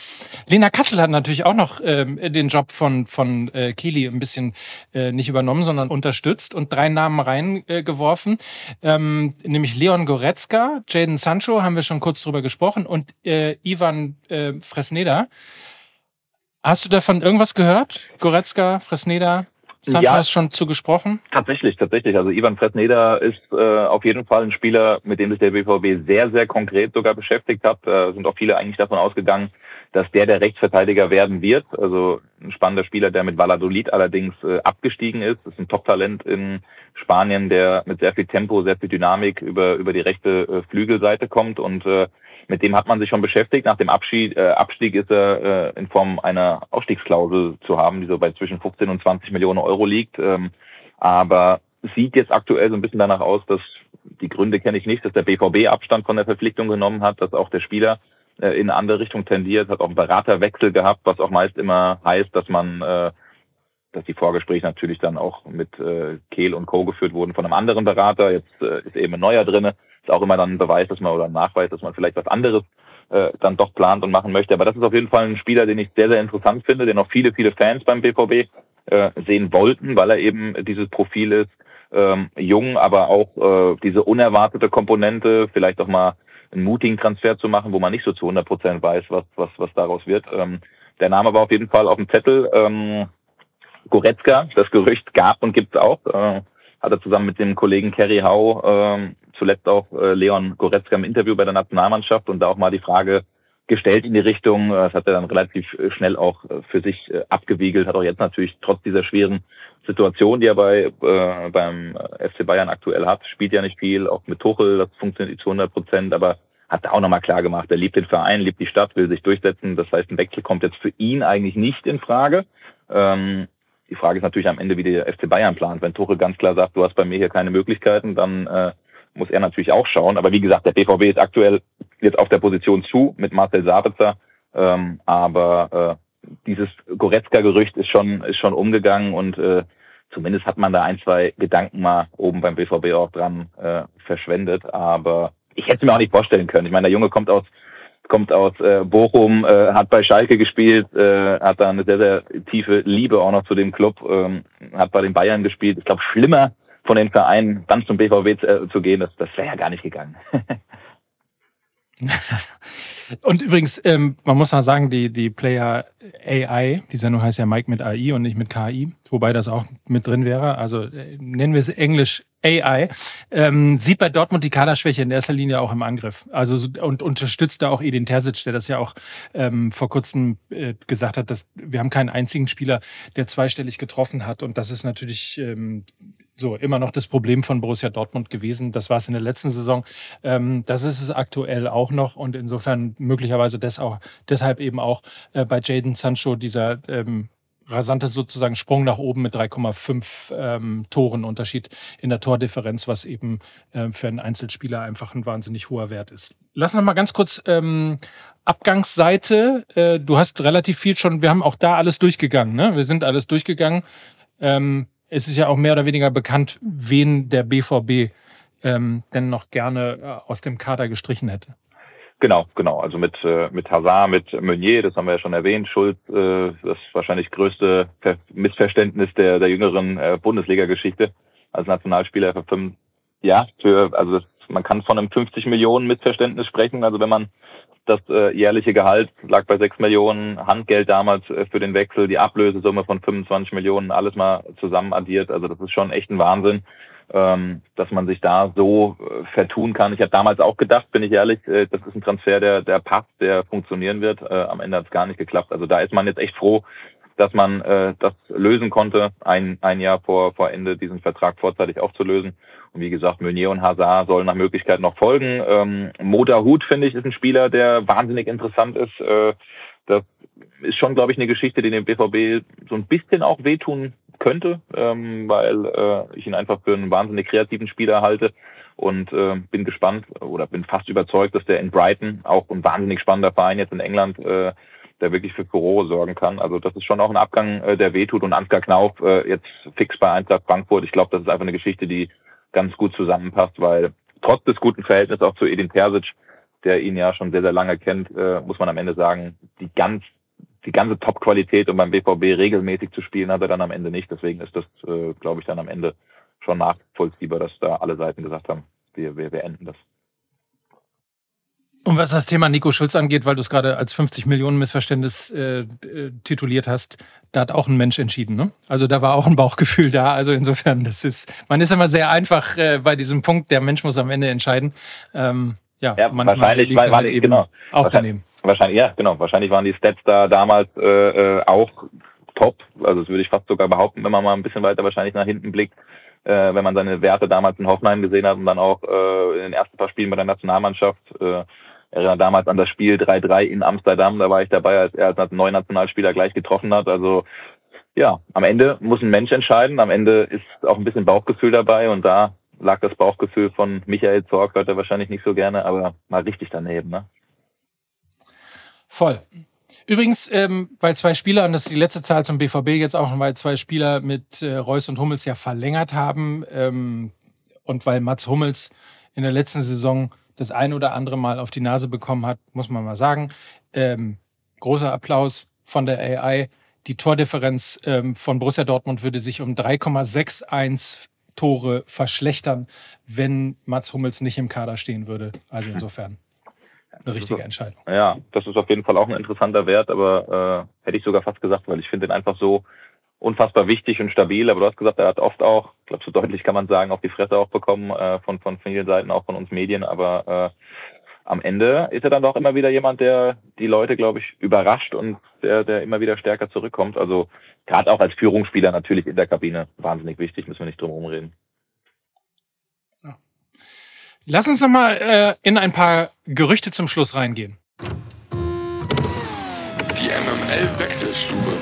Lena Kassel hat natürlich auch noch ähm, den Job von von äh, Kili ein bisschen äh, nicht übernommen, sondern unterstützt und drei Namen reingeworfen, äh, ähm, nämlich Leon Goretzka, Jaden Sancho, haben wir schon kurz drüber gesprochen und äh, Ivan äh, Fresneda. Hast du davon irgendwas gehört? Goretzka, Fresneda? Sancho ja, hast schon zu gesprochen? Tatsächlich, tatsächlich. Also Ivan Fresneda ist äh, auf jeden Fall ein Spieler, mit dem sich der BVB sehr, sehr konkret sogar beschäftigt hat. Da sind auch viele eigentlich davon ausgegangen, dass der der Rechtsverteidiger werden wird. Also ein spannender Spieler, der mit Valladolid allerdings äh, abgestiegen ist. Das ist ein Top-Talent in Spanien, der mit sehr viel Tempo, sehr viel Dynamik über, über die rechte äh, Flügelseite kommt und äh, mit dem hat man sich schon beschäftigt. Nach dem Abschied, äh, Abstieg ist er äh, in Form einer Ausstiegsklausel zu haben, die so bei zwischen 15 und 20 Millionen Euro liegt. Ähm, aber sieht jetzt aktuell so ein bisschen danach aus, dass die Gründe kenne ich nicht, dass der BVB Abstand von der Verpflichtung genommen hat, dass auch der Spieler äh, in eine andere Richtung tendiert, hat auch einen Beraterwechsel gehabt, was auch meist immer heißt, dass man äh, dass die Vorgespräche natürlich dann auch mit äh, Kehl und Co. geführt wurden von einem anderen Berater. Jetzt äh, ist eben ein neuer drinne ist auch immer dann ein Beweis, dass man oder ein Nachweis, dass man vielleicht was anderes äh, dann doch plant und machen möchte. Aber das ist auf jeden Fall ein Spieler, den ich sehr, sehr interessant finde, den auch viele, viele Fans beim BVB äh, sehen wollten, weil er eben dieses Profil ist, ähm, jung, aber auch äh, diese unerwartete Komponente, vielleicht auch mal einen mutigen Transfer zu machen, wo man nicht so zu 100 Prozent weiß, was, was, was daraus wird. Ähm, der Name war auf jeden Fall auf dem Zettel. Ähm, Goretzka, das Gerücht gab und gibt es auch. Äh, hat er zusammen mit dem Kollegen Kerry Hau äh, zuletzt auch äh, Leon Goretzka im Interview bei der Nationalmannschaft und da auch mal die Frage gestellt in die Richtung. Das hat er dann relativ äh, schnell auch äh, für sich äh, abgewiegelt, hat auch jetzt natürlich trotz dieser schweren Situation, die er bei äh, beim FC Bayern aktuell hat, spielt ja nicht viel, auch mit Tuchel, das funktioniert zu 100 Prozent, aber hat da auch nochmal klar gemacht, er liebt den Verein, liebt die Stadt, will sich durchsetzen. Das heißt, ein Wechsel kommt jetzt für ihn eigentlich nicht in Frage. Ähm, die Frage ist natürlich am Ende, wie der FC Bayern plant. Wenn Tuchel ganz klar sagt, du hast bei mir hier keine Möglichkeiten, dann äh, muss er natürlich auch schauen. Aber wie gesagt, der BVB ist aktuell jetzt auf der Position zu mit Marcel Sabitzer. Ähm, aber äh, dieses Goretzka-Gerücht ist schon, ist schon umgegangen und äh, zumindest hat man da ein, zwei Gedanken mal oben beim BVB auch dran äh, verschwendet. Aber ich hätte es mir auch nicht vorstellen können. Ich meine, der Junge kommt aus kommt aus äh, Bochum, äh, hat bei Schalke gespielt, äh, hat da eine sehr, sehr tiefe Liebe auch noch zu dem Club, ähm, hat bei den Bayern gespielt. Ich glaube, schlimmer von den Vereinen dann zum BVB zu, äh, zu gehen, das, das wäre ja gar nicht gegangen. *laughs* und übrigens, ähm, man muss mal sagen, die, die Player AI, die Sendung heißt ja Mike mit AI und nicht mit KI, wobei das auch mit drin wäre. Also äh, nennen wir es Englisch AI, ähm, sieht bei Dortmund die Kaderschwäche in erster Linie auch im Angriff. Also und unterstützt da auch Edin Terzic, der das ja auch ähm, vor kurzem äh, gesagt hat, dass wir haben keinen einzigen Spieler, der zweistellig getroffen hat. Und das ist natürlich ähm, so immer noch das Problem von Borussia Dortmund gewesen. Das war es in der letzten Saison. Ähm, das ist es aktuell auch noch und insofern möglicherweise des auch, deshalb eben auch äh, bei Jaden Sancho dieser ähm, rasante sozusagen Sprung nach oben mit 3,5 ähm, Toren Unterschied in der Tordifferenz, was eben äh, für einen Einzelspieler einfach ein wahnsinnig hoher Wert ist. Lass noch mal ganz kurz ähm, Abgangsseite. Äh, du hast relativ viel schon, wir haben auch da alles durchgegangen, ne? Wir sind alles durchgegangen. Ähm, es ist ja auch mehr oder weniger bekannt, wen der BVB ähm, denn noch gerne äh, aus dem Kader gestrichen hätte. Genau, genau. Also mit, äh, mit Hazard, mit Meunier, das haben wir ja schon erwähnt. Schulz, äh, das wahrscheinlich größte Missverständnis der, der jüngeren äh, Bundesliga-Geschichte als Nationalspieler für fünf, ja, für, also man kann von einem 50 Millionen Missverständnis sprechen. Also wenn man das äh, jährliche Gehalt lag bei 6 Millionen, Handgeld damals äh, für den Wechsel, die Ablösesumme von 25 Millionen, alles mal zusammen addiert. Also das ist schon echt ein Wahnsinn ähm, dass man sich da so äh, vertun kann. Ich habe damals auch gedacht, bin ich ehrlich, äh, das ist ein Transfer, der, der passt, der funktionieren wird. Äh, am Ende hat es gar nicht geklappt. Also da ist man jetzt echt froh, dass man äh, das lösen konnte, ein, ein Jahr vor, vor Ende diesen Vertrag vorzeitig aufzulösen. Und wie gesagt, Meunier und Hazard sollen nach Möglichkeit noch folgen. Ähm, Moda Hut, finde ich, ist ein Spieler, der wahnsinnig interessant ist. Äh, das ist schon, glaube ich, eine Geschichte, die dem BVB so ein bisschen auch wehtun könnte, ähm, weil äh, ich ihn einfach für einen wahnsinnig kreativen Spieler halte und äh, bin gespannt oder bin fast überzeugt, dass der in Brighton auch ein wahnsinnig spannender Verein jetzt in England, äh, der wirklich für Furore sorgen kann. Also das ist schon auch ein Abgang, äh, der wehtut und Ansgar Knauf äh, jetzt fix bei Eintracht Frankfurt. Ich glaube, das ist einfach eine Geschichte, die ganz gut zusammenpasst, weil trotz des guten Verhältnisses auch zu Edin Terzic, der ihn ja schon sehr, sehr lange kennt, äh, muss man am Ende sagen, die ganz die ganze Top-Qualität, um beim BVB regelmäßig zu spielen, hat er dann am Ende nicht. Deswegen ist das, äh, glaube ich, dann am Ende schon nachvollziehbar, dass da alle Seiten gesagt haben, wir, wir, wir enden das. Und was das Thema Nico Schulz angeht, weil du es gerade als 50 Millionen Missverständnis äh, äh, tituliert hast, da hat auch ein Mensch entschieden. Ne? Also da war auch ein Bauchgefühl da. Also insofern, das ist, man ist immer sehr einfach äh, bei diesem Punkt, der Mensch muss am Ende entscheiden. Ähm, ja, ja wahrscheinlich, liegt weil, halt eben genau. auch daneben. Wahrscheinlich, ja, genau. Wahrscheinlich waren die Stats da damals äh, äh, auch top. Also das würde ich fast sogar behaupten, wenn man mal ein bisschen weiter wahrscheinlich nach hinten blickt. Äh, wenn man seine Werte damals in Hoffenheim gesehen hat und dann auch äh, in den ersten paar Spielen bei der Nationalmannschaft. Äh, erinnere damals an das Spiel 3-3 in Amsterdam, da war ich dabei, als er als neuer Nationalspieler gleich getroffen hat. Also ja, am Ende muss ein Mensch entscheiden. Am Ende ist auch ein bisschen Bauchgefühl dabei und da lag das Bauchgefühl von Michael Zorg, hört er wahrscheinlich nicht so gerne, aber mal richtig daneben. Ne? Voll. Übrigens, ähm, weil zwei Spieler, und das ist die letzte Zahl zum BVB jetzt auch, weil zwei Spieler mit äh, Reus und Hummels ja verlängert haben ähm, und weil Mats Hummels in der letzten Saison das ein oder andere Mal auf die Nase bekommen hat, muss man mal sagen. Ähm, großer Applaus von der AI. Die Tordifferenz ähm, von Borussia Dortmund würde sich um 3,61 Tore verschlechtern, wenn Mats Hummels nicht im Kader stehen würde. Also *laughs* insofern eine richtige Entscheidung. Ja, das ist auf jeden Fall auch ein interessanter Wert, aber äh, hätte ich sogar fast gesagt, weil ich finde ihn einfach so unfassbar wichtig und stabil. Aber du hast gesagt, er hat oft auch, ich glaube so deutlich kann man sagen, auf die Fresse auch bekommen äh, von, von vielen Seiten, auch von uns Medien. Aber äh, am Ende ist er dann doch immer wieder jemand, der die Leute, glaube ich, überrascht und der, der immer wieder stärker zurückkommt. Also gerade auch als Führungsspieler natürlich in der Kabine wahnsinnig wichtig, müssen wir nicht drum herum reden. Lass uns noch mal äh, in ein paar Gerüchte zum Schluss reingehen. Die MML-Wechselstube.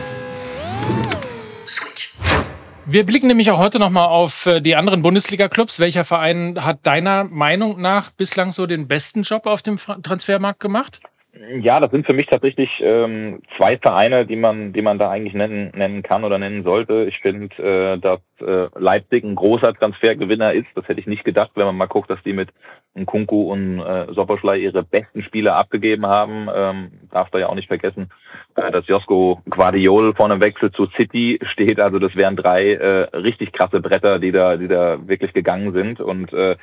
Wir blicken nämlich auch heute noch mal auf äh, die anderen Bundesliga-Clubs. Welcher Verein hat deiner Meinung nach bislang so den besten Job auf dem Transfermarkt gemacht? Ja, das sind für mich tatsächlich ähm, zwei Vereine, die man, die man da eigentlich nennen, nennen kann oder nennen sollte. Ich finde, äh, dass äh, Leipzig ein großer Transfergewinner ist. Das hätte ich nicht gedacht, wenn man mal guckt, dass die mit Nkunku und äh, Soboschlei ihre besten Spieler abgegeben haben. Ähm, darf da ja auch nicht vergessen, äh, dass Josko Guardiol vor einem Wechsel zu City steht. Also das wären drei äh, richtig krasse Bretter, die da, die da wirklich gegangen sind. Und äh,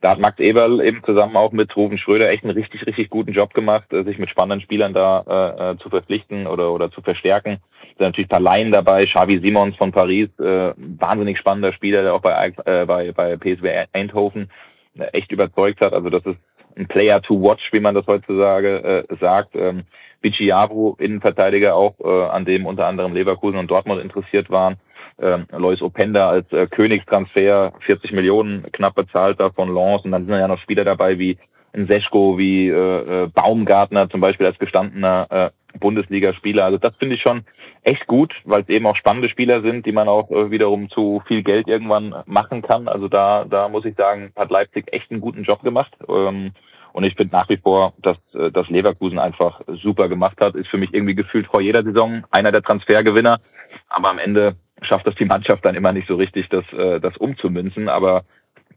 da hat Max Eberl eben zusammen auch mit Ruven Schröder echt einen richtig, richtig guten Job gemacht, äh, sich mit spannenden Spielern da äh, äh, zu verpflichten oder, oder zu verstärken. Da sind natürlich ein paar Laien dabei, Xavi Simons von Paris, äh, wahnsinnig spannender Spieler, der auch bei, äh, bei, bei PSW Eindhoven äh, echt überzeugt hat. Also das ist ein Player to watch, wie man das heutzutage äh, sagt. Ähm, Vici Innenverteidiger auch, äh, an dem unter anderem Leverkusen und Dortmund interessiert waren äh, Lois Openda als äh, Königstransfer, 40 Millionen knapp bezahlt da von Lens und dann sind ja noch Spieler dabei wie ein Seschko, wie äh, äh, Baumgartner zum Beispiel als gestandener äh, Bundesligaspieler. Also das finde ich schon echt gut, weil es eben auch spannende Spieler sind, die man auch äh, wiederum zu viel Geld irgendwann machen kann. Also da, da muss ich sagen, hat Leipzig echt einen guten Job gemacht. Ähm, und ich finde nach wie vor, dass, äh, dass Leverkusen einfach super gemacht hat. Ist für mich irgendwie gefühlt vor jeder Saison einer der Transfergewinner. Aber am Ende schafft das die Mannschaft dann immer nicht so richtig, das, äh, das umzumünzen. Aber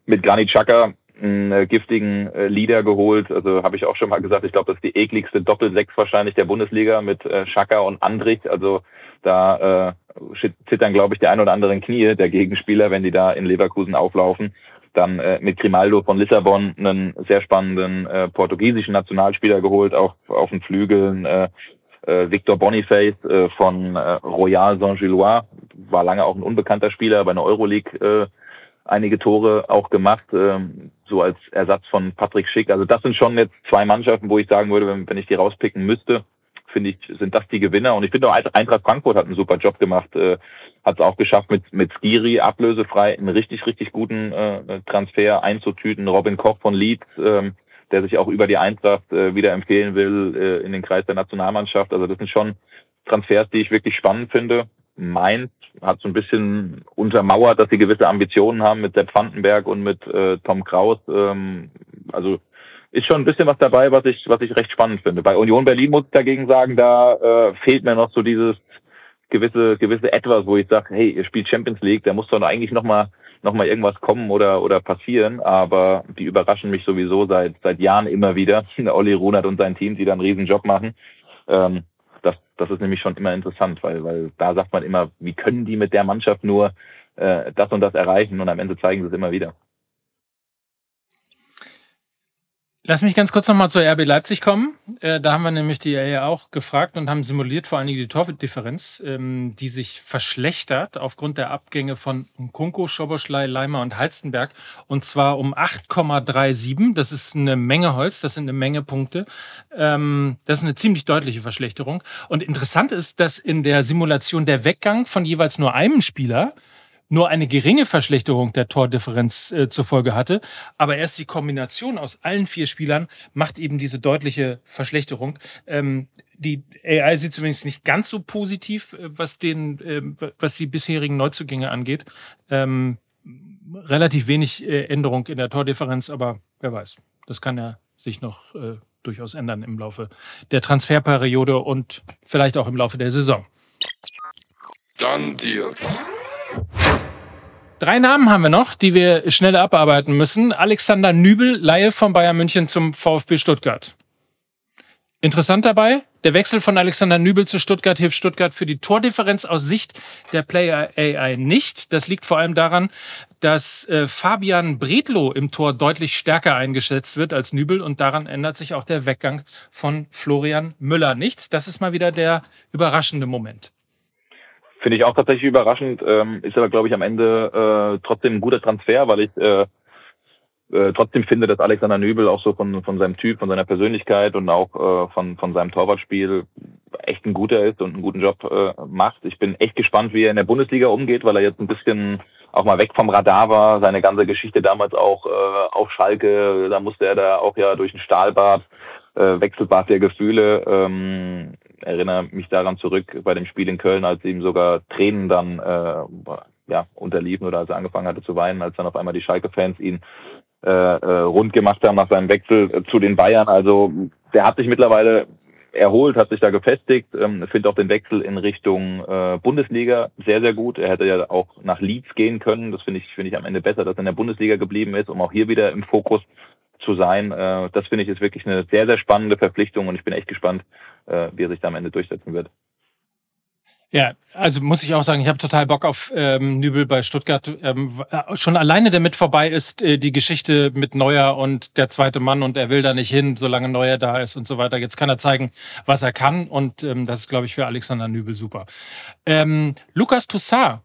mit Granit Xhaka einen äh, giftigen äh, Leader geholt. Also habe ich auch schon mal gesagt, ich glaube, das ist die ekligste Doppelsechs wahrscheinlich der Bundesliga mit äh, Xhaka und Andrich. Also da äh, zittern, glaube ich, die ein oder anderen Knie der Gegenspieler, wenn die da in Leverkusen auflaufen. Dann äh, mit Grimaldo von Lissabon einen sehr spannenden äh, portugiesischen Nationalspieler geholt, auch auf den Flügeln. Äh, äh, Victor Boniface äh, von äh, Royal Saint-Gillois, war lange auch ein unbekannter Spieler, bei einer Euroleague einige Tore auch gemacht, ähm, so als Ersatz von Patrick Schick. Also das sind schon jetzt zwei Mannschaften, wo ich sagen würde, wenn, ich die rauspicken müsste, finde ich, sind das die Gewinner. Und ich finde auch Eintracht Frankfurt hat einen super Job gemacht, hat es auch geschafft, mit, mit Skiri ablösefrei einen richtig, richtig guten Transfer einzutüten. Robin Koch von Leeds, ähm, der sich auch über die Eintracht äh, wieder empfehlen will äh, in den Kreis der Nationalmannschaft. Also das sind schon Transfers, die ich wirklich spannend finde. Mainz hat so ein bisschen untermauert, dass sie gewisse Ambitionen haben mit Sepp Vandenberg und mit äh, Tom Kraus. Ähm, also ist schon ein bisschen was dabei, was ich, was ich recht spannend finde. Bei Union Berlin muss ich dagegen sagen, da äh, fehlt mir noch so dieses gewisse, gewisse Etwas, wo ich sage, hey, ihr spielt Champions League, da muss doch eigentlich nochmal noch mal irgendwas kommen oder, oder passieren, aber die überraschen mich sowieso seit, seit Jahren immer wieder. *laughs* Der Olli Runert und sein Team, die da einen riesen Job machen. Ähm, das, das ist nämlich schon immer interessant, weil, weil da sagt man immer, wie können die mit der Mannschaft nur äh, das und das erreichen und am Ende zeigen sie es immer wieder. Lass mich ganz kurz nochmal zur RB Leipzig kommen. Äh, da haben wir nämlich die ja auch gefragt und haben simuliert vor allen Dingen die Torwitdifferenz, ähm, die sich verschlechtert aufgrund der Abgänge von Kunko, Schoboschlei, Leimer und Halstenberg. Und zwar um 8,37. Das ist eine Menge Holz, das sind eine Menge Punkte. Ähm, das ist eine ziemlich deutliche Verschlechterung. Und interessant ist, dass in der Simulation der Weggang von jeweils nur einem Spieler nur eine geringe Verschlechterung der Tordifferenz äh, zur Folge hatte. Aber erst die Kombination aus allen vier Spielern macht eben diese deutliche Verschlechterung. Ähm, die AI sieht zumindest nicht ganz so positiv, äh, was den, äh, was die bisherigen Neuzugänge angeht. Ähm, relativ wenig äh, Änderung in der Tordifferenz, aber wer weiß. Das kann ja sich noch äh, durchaus ändern im Laufe der Transferperiode und vielleicht auch im Laufe der Saison. Dann Deals. Drei Namen haben wir noch, die wir schnell abarbeiten müssen. Alexander Nübel, Laie von Bayern München zum VfB Stuttgart. Interessant dabei, der Wechsel von Alexander Nübel zu Stuttgart hilft Stuttgart für die Tordifferenz aus Sicht der Player AI nicht. Das liegt vor allem daran, dass äh, Fabian Bredlow im Tor deutlich stärker eingeschätzt wird als Nübel und daran ändert sich auch der Weggang von Florian Müller nichts. Das ist mal wieder der überraschende Moment. Finde ich auch tatsächlich überraschend, ähm, ist aber, glaube ich, am Ende äh, trotzdem ein guter Transfer, weil ich äh, äh, trotzdem finde, dass Alexander Nübel auch so von, von seinem Typ, von seiner Persönlichkeit und auch äh, von, von seinem Torwartspiel echt ein guter ist und einen guten Job äh, macht. Ich bin echt gespannt, wie er in der Bundesliga umgeht, weil er jetzt ein bisschen auch mal weg vom Radar war. Seine ganze Geschichte damals auch äh, auf Schalke, da musste er da auch ja durch ein Stahlbad, äh, Wechselbad der Gefühle. Ähm, erinnere mich daran zurück bei dem Spiel in Köln, als ihm sogar Tränen dann äh, ja, unterliefen oder als er angefangen hatte zu weinen, als dann auf einmal die Schalke-Fans ihn äh, äh, rund gemacht haben nach seinem Wechsel äh, zu den Bayern. Also der hat sich mittlerweile erholt, hat sich da gefestigt. Ähm, finde auch den Wechsel in Richtung äh, Bundesliga sehr, sehr gut. Er hätte ja auch nach Leeds gehen können. Das finde ich, finde ich am Ende besser, dass er in der Bundesliga geblieben ist, um auch hier wieder im Fokus zu sein. Äh, das finde ich ist wirklich eine sehr, sehr spannende Verpflichtung und ich bin echt gespannt, äh, wie er sich da am Ende durchsetzen wird. Ja, also muss ich auch sagen, ich habe total Bock auf ähm, Nübel bei Stuttgart. Ähm, äh, schon alleine damit vorbei ist äh, die Geschichte mit Neuer und der zweite Mann und er will da nicht hin, solange Neuer da ist und so weiter. Jetzt kann er zeigen, was er kann und ähm, das ist, glaube ich, für Alexander Nübel super. Ähm, Lukas Toussaint,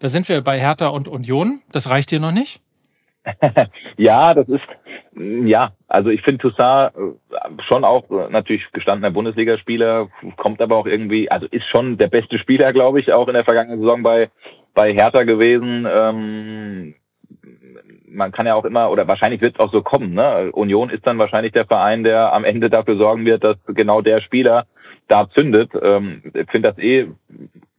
da sind wir bei Hertha und Union. Das reicht dir noch nicht? *laughs* ja, das ist ja, also ich finde Toussaint äh, schon auch äh, natürlich gestandener Bundesligaspieler, kommt aber auch irgendwie, also ist schon der beste Spieler, glaube ich, auch in der vergangenen Saison bei, bei Hertha gewesen. Ähm, man kann ja auch immer, oder wahrscheinlich wird es auch so kommen, ne? Union ist dann wahrscheinlich der Verein, der am Ende dafür sorgen wird, dass genau der Spieler da zündet. Ähm, ich finde das eh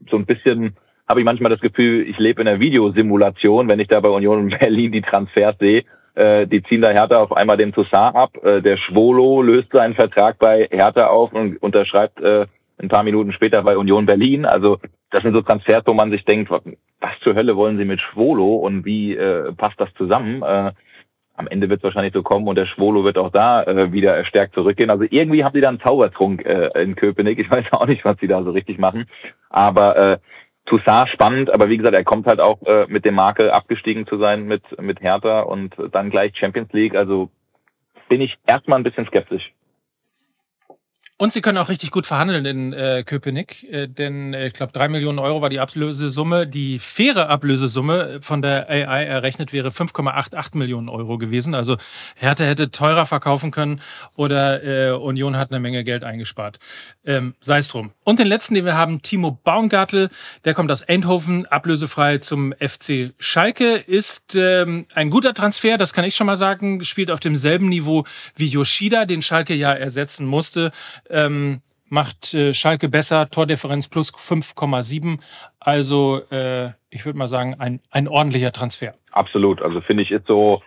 so ein bisschen, habe ich manchmal das Gefühl, ich lebe in einer Videosimulation, wenn ich da bei Union Berlin die Transfers sehe die ziehen da Hertha auf einmal den Toussaint ab. Äh, der Schwolo löst seinen Vertrag bei Hertha auf und unterschreibt äh, ein paar Minuten später bei Union Berlin. Also das sind so Transfers, wo man sich denkt, was zur Hölle wollen sie mit Schwolo und wie äh, passt das zusammen? Äh, am Ende wird es wahrscheinlich so kommen und der Schwolo wird auch da äh, wieder stärkt zurückgehen. Also irgendwie haben die da einen Zaubertrunk äh, in Köpenick. Ich weiß auch nicht, was sie da so richtig machen. Aber äh, Toussaint spannend, aber wie gesagt, er kommt halt auch äh, mit dem Makel abgestiegen zu sein mit, mit Hertha und dann gleich Champions League. Also bin ich erstmal ein bisschen skeptisch. Und sie können auch richtig gut verhandeln in äh, Köpenick, äh, denn äh, ich glaube, drei Millionen Euro war die Ablösesumme. Die faire Ablösesumme von der AI errechnet wäre 5,88 Millionen Euro gewesen. Also Hertha hätte teurer verkaufen können oder äh, Union hat eine Menge Geld eingespart. Ähm, Sei es drum. Und den letzten, den wir haben, Timo Baumgartel, der kommt aus Eindhoven, ablösefrei zum FC Schalke, ist ähm, ein guter Transfer, das kann ich schon mal sagen, spielt auf demselben Niveau wie Yoshida, den Schalke ja ersetzen musste ähm, macht äh, Schalke besser, Tordifferenz plus 5,7. Also äh, ich würde mal sagen, ein, ein ordentlicher Transfer. Absolut. Also finde ich ist so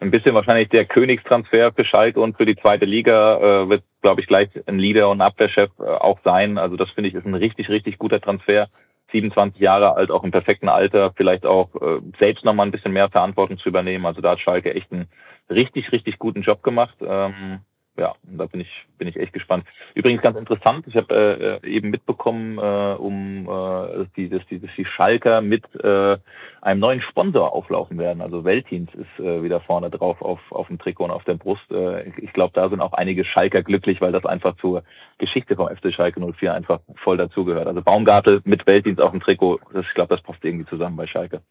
ein bisschen wahrscheinlich der Königstransfer für Schalke und für die zweite Liga äh, wird, glaube ich, gleich ein Leader und Abwehrchef äh, auch sein. Also das finde ich ist ein richtig, richtig guter Transfer. 27 Jahre alt, auch im perfekten Alter, vielleicht auch äh, selbst nochmal ein bisschen mehr Verantwortung zu übernehmen. Also da hat Schalke echt einen richtig, richtig guten Job gemacht. Ähm, ja, da bin ich, bin ich echt gespannt. Übrigens ganz interessant, ich habe äh, eben mitbekommen, äh, um äh, dass, die, dass, die, dass die Schalker mit äh, einem neuen Sponsor auflaufen werden. Also Weltdienst ist äh, wieder vorne drauf auf, auf dem Trikot und auf der Brust. Äh, ich glaube, da sind auch einige Schalker glücklich, weil das einfach zur Geschichte vom FC Schalke 04 einfach voll dazugehört. Also Baumgartel mit Weltdienst auf dem Trikot, das, ich glaube, das passt irgendwie zusammen bei Schalke.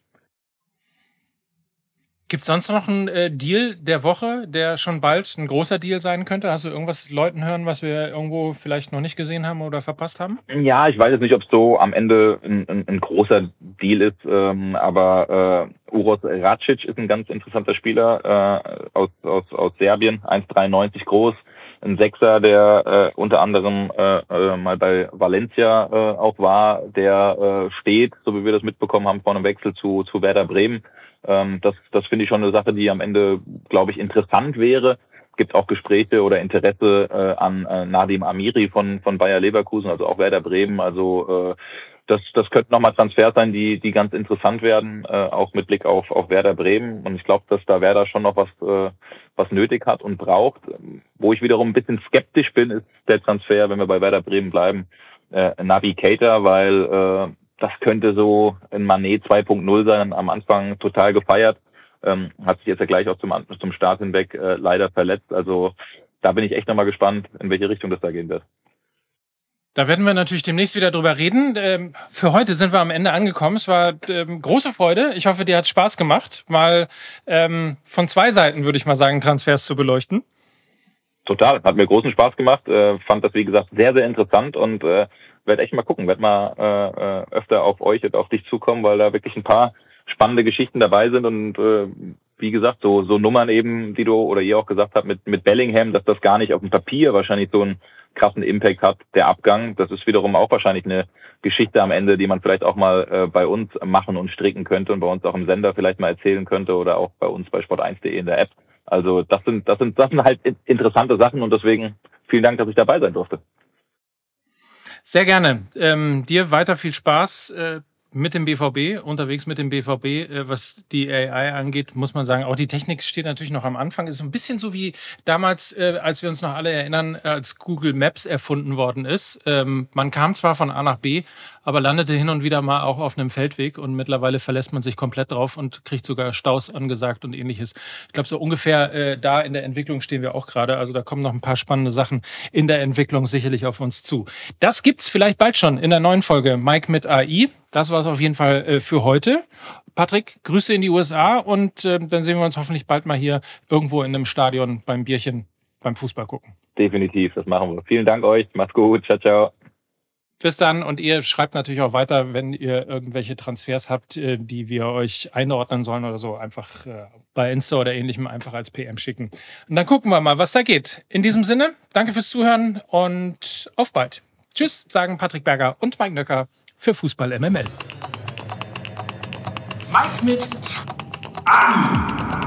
Gibt es sonst noch einen äh, Deal der Woche, der schon bald ein großer Deal sein könnte? Hast du irgendwas Leuten hören, was wir irgendwo vielleicht noch nicht gesehen haben oder verpasst haben? Ja, ich weiß jetzt nicht, ob es so am Ende ein, ein, ein großer Deal ist, ähm, aber äh, Uros Racic ist ein ganz interessanter Spieler äh, aus, aus, aus Serbien, 1,93 groß, ein Sechser, der äh, unter anderem äh, äh, mal bei Valencia äh, auch war, der äh, steht, so wie wir das mitbekommen haben, vor einem Wechsel zu, zu Werder Bremen ähm, das das finde ich schon eine Sache, die am Ende, glaube ich, interessant wäre. Es gibt auch Gespräche oder Interesse äh, an äh, Nadim Amiri von, von Bayer Leverkusen, also auch Werder Bremen. Also äh, das, das könnten nochmal Transfers sein, die, die ganz interessant werden, äh, auch mit Blick auf, auf Werder Bremen. Und ich glaube, dass da Werder schon noch was, äh, was nötig hat und braucht. Wo ich wiederum ein bisschen skeptisch bin, ist der Transfer, wenn wir bei Werder Bremen bleiben, äh, Navigator, weil äh, das könnte so ein Manet 2.0 sein, am Anfang total gefeiert. Ähm, hat sich jetzt ja gleich auch zum, zum Start hinweg äh, leider verletzt. Also da bin ich echt nochmal gespannt, in welche Richtung das da gehen wird. Da werden wir natürlich demnächst wieder drüber reden. Ähm, für heute sind wir am Ende angekommen. Es war ähm, große Freude. Ich hoffe, dir hat Spaß gemacht, mal ähm, von zwei Seiten, würde ich mal sagen, Transfers zu beleuchten. Total, hat mir großen Spaß gemacht. Äh, fand das, wie gesagt, sehr, sehr interessant und äh, werde echt mal gucken, werde mal äh, äh, öfter auf euch und auf dich zukommen, weil da wirklich ein paar spannende Geschichten dabei sind und äh, wie gesagt, so, so Nummern eben, die du oder ihr auch gesagt habt mit, mit Bellingham, dass das gar nicht auf dem Papier wahrscheinlich so ein krassen Impact hat, der Abgang. Das ist wiederum auch wahrscheinlich eine Geschichte am Ende, die man vielleicht auch mal äh, bei uns machen und stricken könnte und bei uns auch im Sender vielleicht mal erzählen könnte oder auch bei uns bei sport1.de in der App. Also das sind, das sind, das sind halt interessante Sachen und deswegen vielen Dank, dass ich dabei sein durfte. Sehr gerne. Ähm, dir weiter viel Spaß. Äh mit dem BVB, unterwegs mit dem BVB, äh, was die AI angeht, muss man sagen, auch die Technik steht natürlich noch am Anfang. Ist ein bisschen so wie damals, äh, als wir uns noch alle erinnern, als Google Maps erfunden worden ist. Ähm, man kam zwar von A nach B, aber landete hin und wieder mal auch auf einem Feldweg und mittlerweile verlässt man sich komplett drauf und kriegt sogar Staus angesagt und ähnliches. Ich glaube, so ungefähr äh, da in der Entwicklung stehen wir auch gerade. Also da kommen noch ein paar spannende Sachen in der Entwicklung sicherlich auf uns zu. Das gibt's vielleicht bald schon in der neuen Folge Mike mit AI. Das war es auf jeden Fall äh, für heute. Patrick, Grüße in die USA und äh, dann sehen wir uns hoffentlich bald mal hier irgendwo in einem Stadion beim Bierchen beim Fußball gucken. Definitiv, das machen wir. Vielen Dank euch. Macht's gut. Ciao, ciao. Bis dann und ihr schreibt natürlich auch weiter, wenn ihr irgendwelche Transfers habt, äh, die wir euch einordnen sollen oder so, einfach äh, bei Insta oder ähnlichem einfach als PM schicken. Und dann gucken wir mal, was da geht. In diesem Sinne, danke fürs Zuhören und auf bald. Tschüss, sagen Patrick Berger und Mike Nöcker für Fußball MML. Mike mit an!